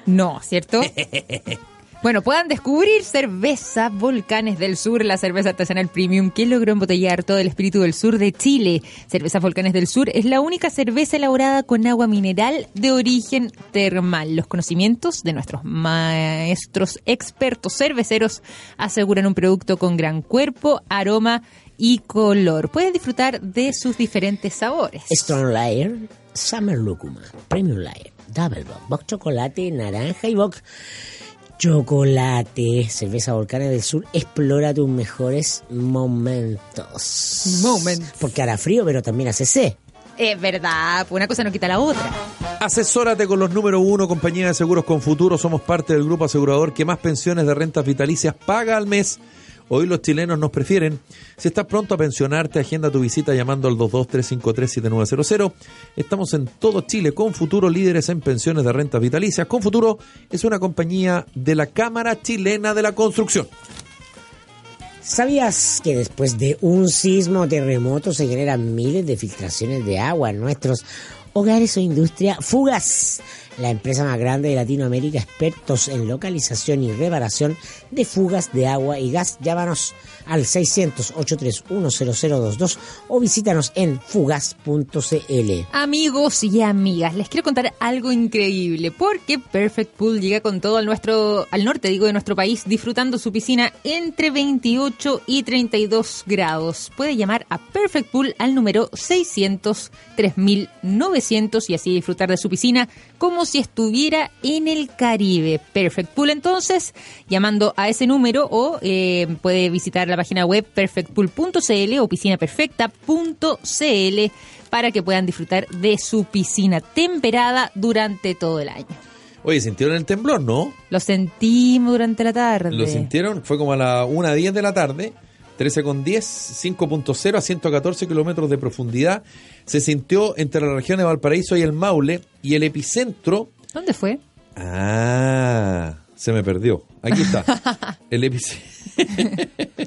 No, ¿cierto? Bueno, puedan descubrir cerveza Volcanes del Sur, la cerveza artesanal premium que logró embotellar todo el espíritu del sur de Chile. Cerveza Volcanes del Sur es la única cerveza elaborada con agua mineral de origen termal. Los conocimientos de nuestros maestros expertos cerveceros aseguran un producto con gran cuerpo, aroma y color. Pueden disfrutar de sus diferentes sabores. Strong Layer, Summer Lúcuma, Premium Layer, Double Bock, Bock Chocolate, Naranja y Bock Chocolate. Cerveza Volcanes del Sur, explora tus mejores momentos. Momentos. Porque hará frío, pero también hace sed. Es verdad, pues una cosa no quita la otra. Asesórate con los número uno, compañía de seguros con futuro. Somos parte del grupo asegurador que más pensiones de rentas vitalicias paga al mes. Hoy los chilenos nos prefieren. Si estás pronto a pensionarte, agenda tu visita llamando al 223537900. Estamos en todo Chile con Futuro, líderes en pensiones de rentas vitalicias. Con Futuro es una compañía de la Cámara Chilena de la Construcción. ¿Sabías que después de un sismo o terremoto se generan miles de filtraciones de agua en nuestros hogares o industria? Fugas, la empresa más grande de Latinoamérica, expertos en localización y reparación de fugas de agua y gas. Llámanos al 600-831-0022 o visítanos en fugas.cl. Amigos y amigas, les quiero contar algo increíble, porque Perfect Pool llega con todo al nuestro, al norte, digo, de nuestro país, disfrutando su piscina entre 28 y 32 grados. Puede llamar a Perfect Pool al número 600 3900 y así disfrutar de su piscina como si estuviera en el Caribe. Perfect Pool entonces, llamando a ese número o eh, puede visitar la página web perfectpool.cl o piscinaperfecta.cl para que puedan disfrutar de su piscina temperada durante todo el año. Oye, ¿sintieron el temblor, no? Lo sentimos durante la tarde. ¿Lo sintieron? Fue como a la 1.10 de la tarde, 13 con 10, 5.0 a 114 kilómetros de profundidad. Se sintió entre la región de Valparaíso y el Maule y el epicentro... ¿Dónde fue? Ah, se me perdió. Aquí está. el epicentro...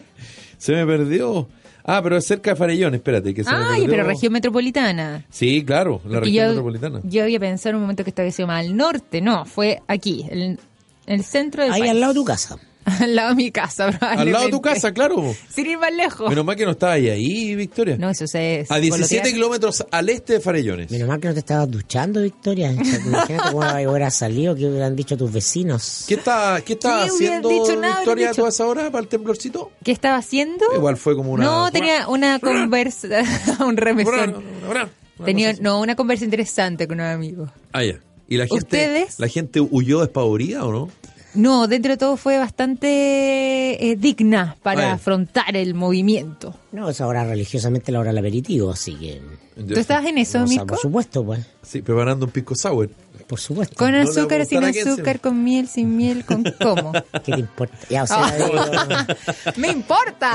se me perdió. Ah, pero es cerca de Farellón, espérate. Que se Ay, pero región metropolitana. Sí, claro, la región yo, metropolitana. Yo había pensado en un momento que estaba sido más al norte. No, fue aquí, en el centro del Ahí país. al lado de tu casa. Al lado de mi casa, Al lado de tu probablemente. casa, claro. Sin ir más lejos. Menos mal que no estaba ahí, ahí, Victoria. No, eso se... a 17 colotear. kilómetros al este de Farellones. Menos mal que no te estabas duchando, Victoria. Imagínate cómo hubieras salido, qué hubieran dicho tus vecinos. ¿Qué está, qué está ¿Qué hubieran haciendo dicho? Nada Victoria a dicho. toda esa hora para el temblorcito? ¿Qué estaba haciendo? Igual fue como una... No, tenía una conversa, un remesón. Una Tenía, no, una conversa interesante con un amigo. Ah, ya. ¿Y la gente, ¿Ustedes? la gente huyó despavorida o no? No, dentro de todo fue bastante eh, digna para afrontar el movimiento. No, es ahora religiosamente la hora del aperitivo, así que... ¿Tú estabas en eso, o sea, Mirko? por supuesto, pues. Sí, preparando un pisco sour. Por supuesto. Con No azúcar, sin azúcar, con miel, sin miel, con cómo. ¿Qué te importa? Ya, o sea, digo, ¡Me importa!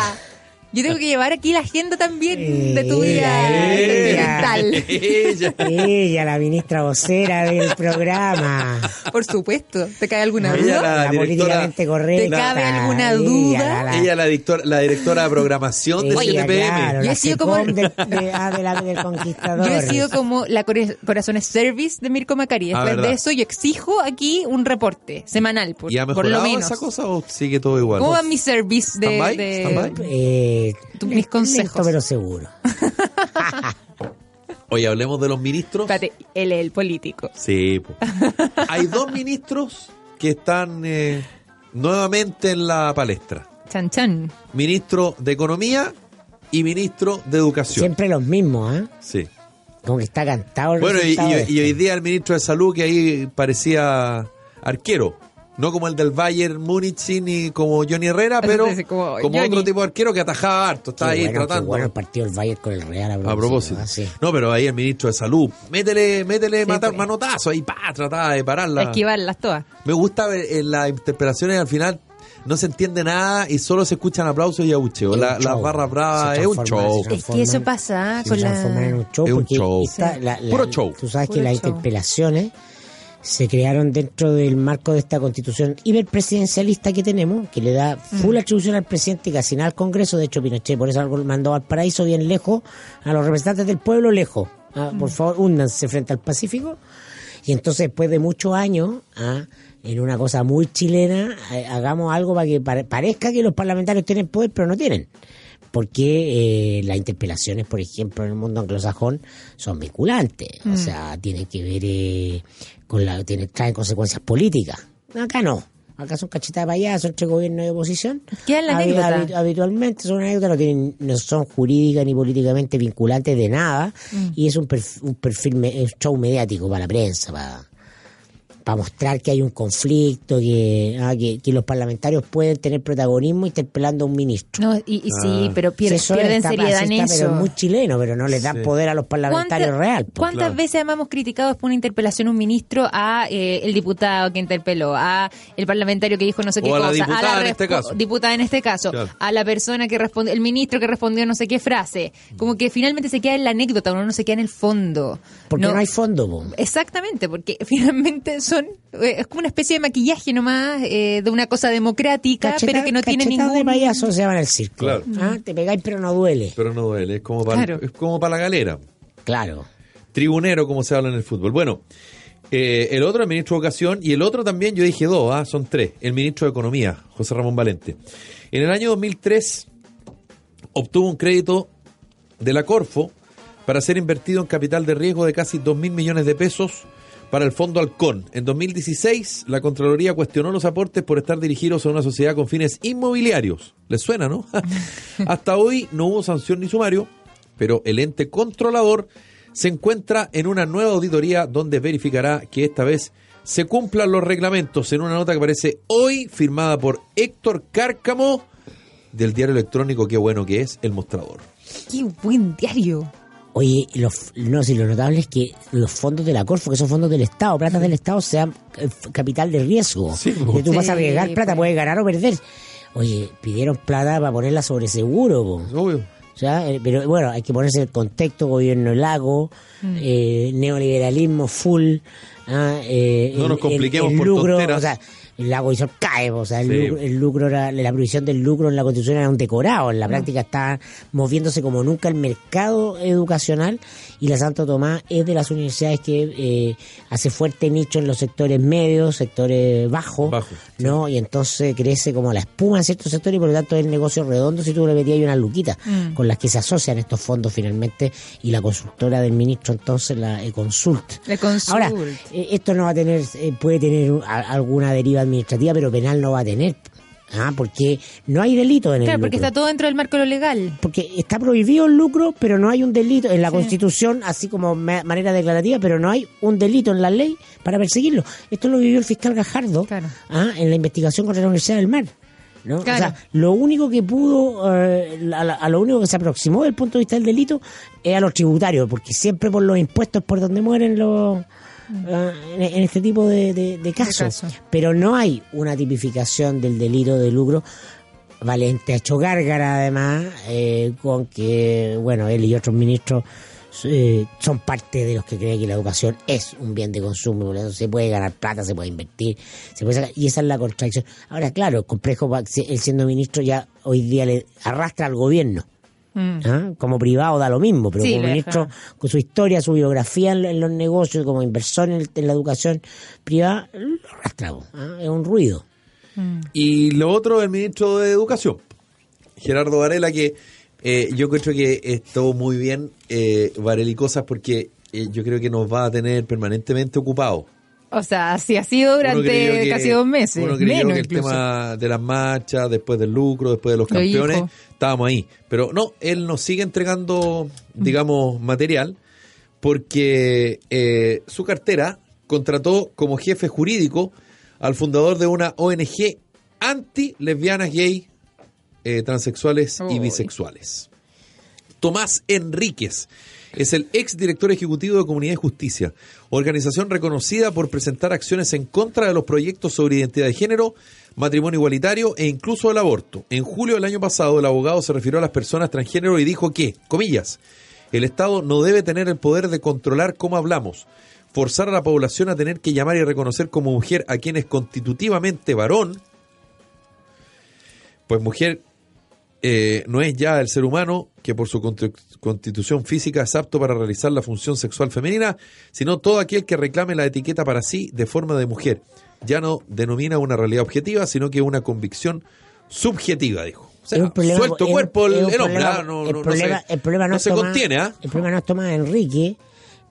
Yo tengo que llevar aquí la agenda también de tu vida Ella, sentimental. Ella. ella, la ministra vocera del programa. Por supuesto. ¿Te cae alguna Ella duda? la La, directora- políticamente correcta. ¿Te cabe alguna Ella, duda? la- la- Ella la, dictor- la directora de programación de ella, 7pm. claro, Yo he sido como- del, de- ah, de la- del conquistador. Yo he sido como la Corazones Service de Mirko Macari. Ah, Después de eso, yo exijo aquí un reporte semanal, por, ¿Y ha por lo menos. esa cosa o sigue todo igual? ¿Cómo va mi service de, ¿Stand-by? de- ¿Stand-by? Eh, Tu- mis consejos. lento, pero seguro. Oye, hablemos de los ministros. Espérate, él es el político. Sí, po. hay dos ministros que están eh, nuevamente en la palestra. Chan Chan. Ministro de Economía y ministro de Educación. Siempre los mismos, ¿eh? Sí. Como que está cantado el Bueno, y, hoy esto. día el ministro de Salud que ahí parecía arquero. No como el del Bayern Múnich ni como Johnny Herrera, pero como como, Johnny. otro tipo de arquero que atajaba harto. Está Qué ahí bueno, qué tratando. bueno el partido del Bayern con el Real a A propósito. ¿ah? Sí. No, pero ahí el ministro de Salud, métele, métele Sí, matar, pues. manotazo ahí, pa, trataba de pararla. Esquivarlas todas. Me gusta ver en las interpretaciones al final no se entiende nada y solo se escuchan aplausos y abucheos. La, las show. barras bravas es un show. Es que eso pasa se con la- Es un show. está Sí. la- la- Puro show. Tú sabes Puro que las show. Se crearon dentro del marco de esta constitución hiperpresidencialista que tenemos, que le da full atribución al presidente y casi nada al Congreso. De hecho, Pinochet por eso algo mandó al paraíso bien lejos, a los representantes del pueblo lejos. Ah, Por favor, únanse frente al Pacífico. Y entonces, después de muchos años, ah, en una cosa muy chilena, eh, hagamos algo para que pare- parezca que los parlamentarios tienen poder, pero no tienen. Porque eh, las interpelaciones, por ejemplo, en el mundo anglosajón son vinculantes. O sea, tienen que ver eh, con la. Tienen, traen consecuencias políticas. Acá no. Acá son cachetadas de payaso entre gobierno y oposición. Queda en la anécdota. habi- habitualmente son anécdotas, no, tienen, no son jurídicas ni políticamente vinculantes de nada. Y es un perfil, un perfil me- un show mediático para la prensa, para para mostrar que hay un conflicto, que, ah, que, que los parlamentarios pueden tener protagonismo interpelando a un ministro. No, y, y sí, pero pier- Eso pierden está- seriedad en eso. Pero es muy chileno, pero no les dan Sí. poder a los parlamentarios ¿Cuánta- real. pues. ¿Cuántas claro. veces además hemos criticado por una interpelación un ministro a eh, el diputado que interpeló, a el parlamentario que dijo no sé qué O a la cosa, diputada en este caso. diputada en este caso, Claro. a la persona que respondió, el ministro que respondió no sé qué frase? Como que finalmente se queda en la anécdota, uno no se queda en el fondo. Porque no, hay fondo. Exactamente, porque finalmente son eh, es como una especie de maquillaje nomás eh, de una cosa democrática, Cacheta- pero que no tiene ningún de payaso se llaman el circo. Claro. Ah, Te pegáis pero no duele. Pero no duele, es como para, Claro. es como para la galera. Claro. Tribunero, como se habla en el fútbol. Bueno, eh, el otro, el ministro de Educación, y el otro también, yo dije dos, ah, son tres. El ministro de Economía, José Ramón Valente. En el año 2003 obtuvo un crédito de la Corfo para ser invertido en capital de riesgo de casi 2 mil millones de pesos para el Fondo Halcón. En 2016, la Contraloría cuestionó los aportes por estar dirigidos a una sociedad con fines inmobiliarios. ¿Les suena, no? Hasta hoy no hubo sanción ni sumario, pero el ente controlador se encuentra en una nueva auditoría donde verificará que esta vez se cumplan los reglamentos en una nota que aparece hoy firmada por Héctor Cárcamo del diario electrónico Qué bueno que es El Mostrador. Qué buen diario. Oye, los, no, si lo notable es que los fondos de la Corfo, que son fondos del Estado, plata del Estado, sean eh, capital de riesgo. Sí, Que po. tú vas a arriesgar plata, pues. puedes ganar o perder. Oye, pidieron plata para ponerla sobre seguro, po. Obvio. O sea, eh, pero bueno, hay que ponerse en el contexto, gobierno lago, Mm. eh, neoliberalismo full, ah, eh, No el- nos compliquemos el, el por lucro, tonteras. o sea, el lago hizo cae, o sea, el, Sí. lucro, el lucro era, la prohibición del lucro en la constitución era un decorado, en la práctica está moviéndose como nunca el mercado educacional y la Santo Tomás es de las universidades que eh, hace fuerte nicho en los sectores medios, sectores bajos, ¿no? Y entonces crece como la espuma en ciertos sectores y por lo tanto es el negocio redondo si tú le metías ahí una luquita Mm. con las que se asocian estos fondos finalmente y la consultora del ministro entonces la eh, Consult. Ahora, eh, esto no va a tener, eh, puede tener a- alguna deriva administrativa, pero penal no va a tener. Ah, porque no hay delito en el Claro, porque lucro. está todo dentro del marco de lo legal. Porque está prohibido el lucro, pero no hay un delito en la Constitución, así como ma- manera declarativa, pero no hay un delito en la ley para perseguirlo. Esto lo vivió el fiscal Gajardo Claro. ah, en la investigación contra la Universidad del Mar. ¿no? Claro. O sea, lo único que pudo, eh, a, a lo único que se aproximó desde el punto de vista del delito es a los tributarios, porque siempre por los impuestos es por donde mueren los... ah, en, en este tipo de, de- de casos. casos. Pero no hay una tipificación del delito de lucro Valente ha hecho gárgara además eh, con que, bueno, él y otros ministros eh, son parte de los que creen que la educación es un bien de consumo, por se puede ganar plata, se puede invertir, se puede sacar, y esa es la contradicción. Ahora, claro, el complejo, él siendo ministro ya hoy día le arrastra al gobierno. Mm. ¿ah? Como privado da lo mismo, pero Sí, como ministro, deja. con su historia, su biografía en, en los negocios, como inversor en, el- en la educación privada, lo arrastra, ¿ah? es un ruido. Y lo otro, el ministro de Educación, Gerardo Varela, que eh, yo creo que estuvo muy bien, eh, Varela y cosas, porque eh, yo creo que nos va a tener permanentemente ocupados. O sea, así ha sido durante que- casi dos meses. Uno menos que el incluso. tema de las marchas, después del lucro, después de los Lo campeones, estábamos ahí. Pero no, él nos sigue entregando, digamos, material, porque eh, su cartera contrató como jefe jurídico al fundador de una ONG anti-lesbianas, gay, eh, transexuales y bisexuales. Tomás Enríquez. Es el ex director ejecutivo de Comunidad de Justicia, organización reconocida por presentar acciones en contra de los proyectos sobre identidad de género, matrimonio igualitario e incluso el aborto. En julio del año pasado, el abogado se refirió a las personas transgénero y dijo que, comillas, el Estado no debe tener el poder de controlar cómo hablamos, forzar a la población a tener que llamar y reconocer como mujer a quien es constitutivamente varón, pues mujer eh, no es ya el ser humano que por su constitución física es apto para realizar la función sexual femenina, sino todo aquel que reclame la etiqueta para sí de forma de mujer. Ya no denomina una realidad objetiva, sino que una convicción subjetiva, dijo. O sea, Es un problema- suelto cuerpo el, hombre, problema- no, se, problema no contiene, ¿ah? El problema no es Tomás Enrique,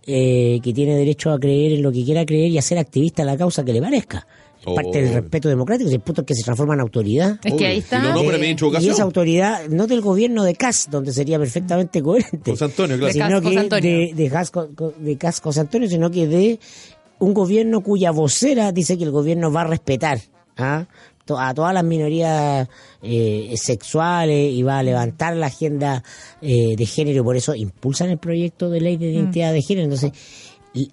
eh, que tiene derecho a creer en lo que quiera creer y a ser activista en la causa que le parezca. Parte del Oh. respeto democrático, si el punto es que se transforma en autoridad. Es que ahí está. Y lo nombra Eh, Y esa autoridad, no del gobierno de CAS, donde sería perfectamente coherente. José Antonio, claro. De Cas- sino que Antonio. de, de, Cas- de Cas José Antonio, sino que de un gobierno cuya vocera dice que el gobierno va a respetar ¿ah? a todas las minorías eh, sexuales y va a levantar la agenda eh, de género y por eso impulsan el proyecto de ley de identidad de género. Entonces,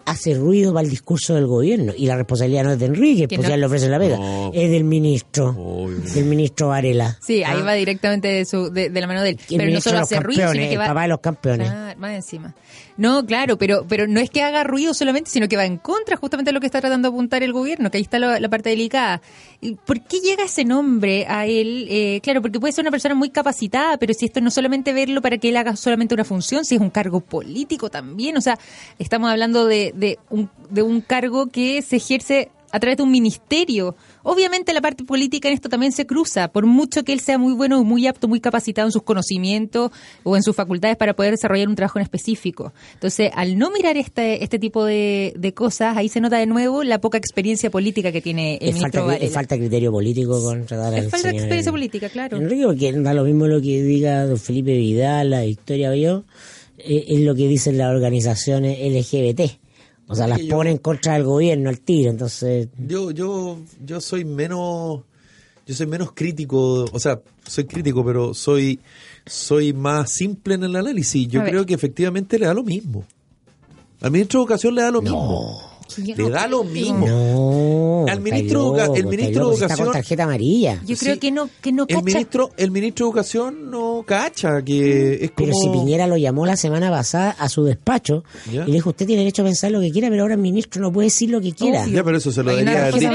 hace ruido para el discurso del gobierno y la responsabilidad no es de Enrique, Que pues no- ya le ofrece la vega, No. es del ministro, Obvio. del ministro Varela. Sí, ahí ¿ah? va directamente de, su, de, de la mano de él. El Pero no solo hace ruido, sino campeones, que el va... papá de los campeones. Claro, más encima. No, claro, pero, pero no es que haga ruido solamente, sino que va en contra justamente de lo que está tratando de apuntar el gobierno, que ahí está la, parte delicada. ¿Y ¿Por qué llega ese nombre a él? Eh, claro, porque puede ser una persona muy capacitada, pero si esto no solamente verlo para que él haga solamente una función, si es un cargo político también, o sea, estamos hablando de, de, un, de un cargo que se ejerce a través de un ministerio. Obviamente la parte política en esto también se cruza, por mucho que él sea muy bueno, muy apto, muy capacitado en sus conocimientos o en sus facultades para poder desarrollar un trabajo en específico. Entonces, al no mirar este, este tipo de, de cosas, ahí se nota de nuevo la poca experiencia política que tiene el Es ministro falta, es Varela. falta criterio político con tratar Es al falta señor experiencia En- política, claro. Enrique, porque da lo mismo lo que diga don Felipe Vidal, la Victoria Bello, eh, es lo que dicen las organizaciones LGBT. O sea, las yo- ponen contra el gobierno al tiro, entonces... Yo, yo, yo soy menos, yo soy menos crítico, o sea, soy crítico, pero soy, soy más simple en el análisis. Yo A ver. creo que efectivamente le da lo mismo. Al ministro de Educación le da lo mismo. Yo Le no da lo mismo. No, Al ministro loco, el ministro de Educación- con tarjeta amarilla. Yo creo Sí. que no, que no El cacha. ministro, el ministro de Educación no cacha que es como... Pero si Piñera lo llamó la semana pasada a su despacho Ya. y le dijo, usted tiene derecho a pensar lo que quiera, pero ahora el ministro no puede decir lo que quiera. Obvio. Ya, pero eso se lo debería haber dicho.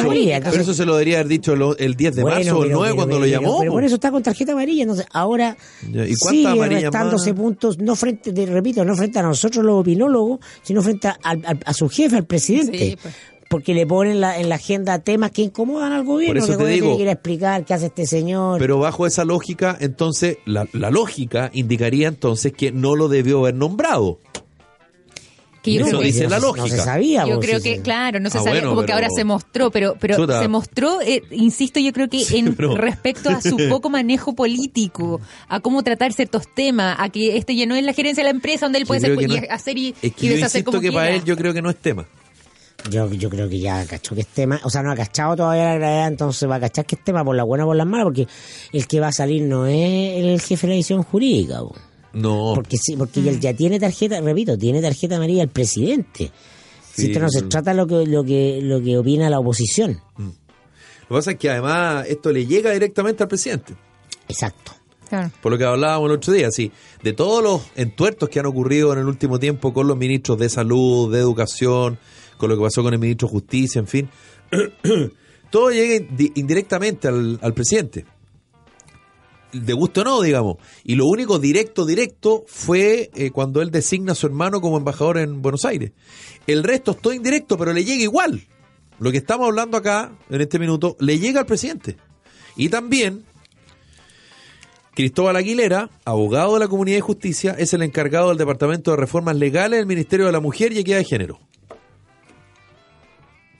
Pero eso se lo debería haber dicho lo- el 10 de Bueno, marzo o el pero- 9 pero- cuando lo llamó. Pero por eso está con tarjeta amarilla. Entonces, ahora Ya, ¿y cuántas sigue amarillas restándose más? puntos, no frente, de- repito, no frente a nosotros los opinólogos, sino frente a su jefe, al presidente. Sí, pues. Porque le ponen la- en la agenda temas que incomodan al gobierno. Por eso que te digo- tiene que ir a explicar qué hace este señor. Pero bajo esa lógica, entonces, la, la lógica indicaría entonces que no lo debió haber nombrado. Que yo Eso creo que- dice no la se- No lógica. se sabía. Yo creo sí, que, sí. claro, no se Ah, sabía, bueno, como que ahora se mostró, pero, pero Chuta. se mostró, eh, insisto, yo creo que en pero- respecto a su poco manejo político, a cómo tratar ciertos temas, a que este ya no es la gerencia de la empresa donde él puede ser, y no- hacer y, Es que y deshacer como que para él yo creo que no es tema. Yo, yo creo que ya cachó que es tema, o sea, no ha cachado todavía la gravedad, entonces va a cachar que es tema por la buena o por la mala, porque el que va a salir no es el jefe de la edición jurídica. No. porque sí, porque él ya tiene tarjeta, repito, tiene tarjeta amarilla el presidente. Si esto no se trata lo que, lo que, lo que opina la oposición. Lo que pasa es que además esto le llega directamente al presidente. Exacto. Claro. Por lo que hablábamos el otro día, sí. De todos los entuertos que han ocurrido en el último tiempo con los ministros de salud, de educación, con lo que pasó con el ministro de justicia, en fin. todo llega indi- indirectamente al, al presidente. De gusto no, digamos. Y lo único directo, directo, fue eh, cuando él designa a su hermano como embajador en Buenos Aires. El resto es todo indirecto, pero le llega igual. Lo que estamos hablando acá, en este minuto, le llega al presidente. Y también Cristóbal Aguilera, abogado de la Comunidad de Justicia, es el encargado del Departamento de Reformas Legales del Ministerio de la Mujer y Equidad de Género.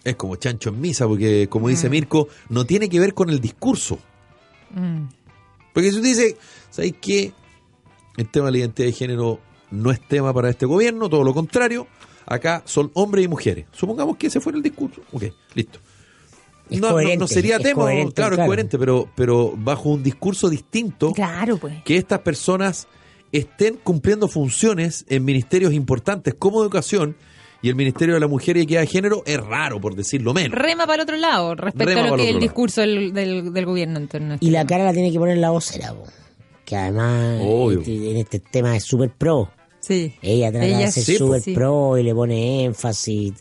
Es como chancho en misa, porque como dice Mirko, no tiene que ver con el discurso. Mm. Porque si usted dice, ¿sabéis qué? El tema de la identidad de género no es tema para este gobierno, todo lo contrario. Acá son hombres y mujeres. Supongamos que ese fuera el discurso. Ok, listo. No, no- coherente, no sería tema, coherente, claro, es claro. coherente, pero, pero bajo un discurso distinto Claro, pues. que estas personas estén cumpliendo funciones en ministerios importantes como educación y el Ministerio de la Mujer y Equidad de Género es raro, por decirlo menos. Rema para el otro lado respecto Rema a lo que el es el discurso del, del, del gobierno en torno a Y la cara la tiene que poner la vocera, po, que además este- en este tema es súper pro. Sí. Ella trata de ser sí, súper sí. pro y le pone énfasis.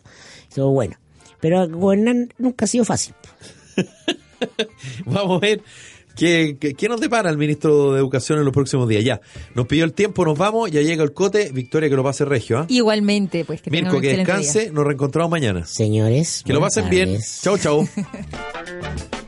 y Todo bueno. Pero gobernar nunca ha sido fácil. Vamos a ver qué, qué- qué nos depara el ministro de Educación en los próximos días. Ya, nos pidió el tiempo, nos vamos, ya llega el cote. Victoria, que lo pase regio. ¿ah? Igualmente, pues que Mirko, que día. descanse, nos reencontramos mañana. Señores. Que lo pasen bien. Chau, chau.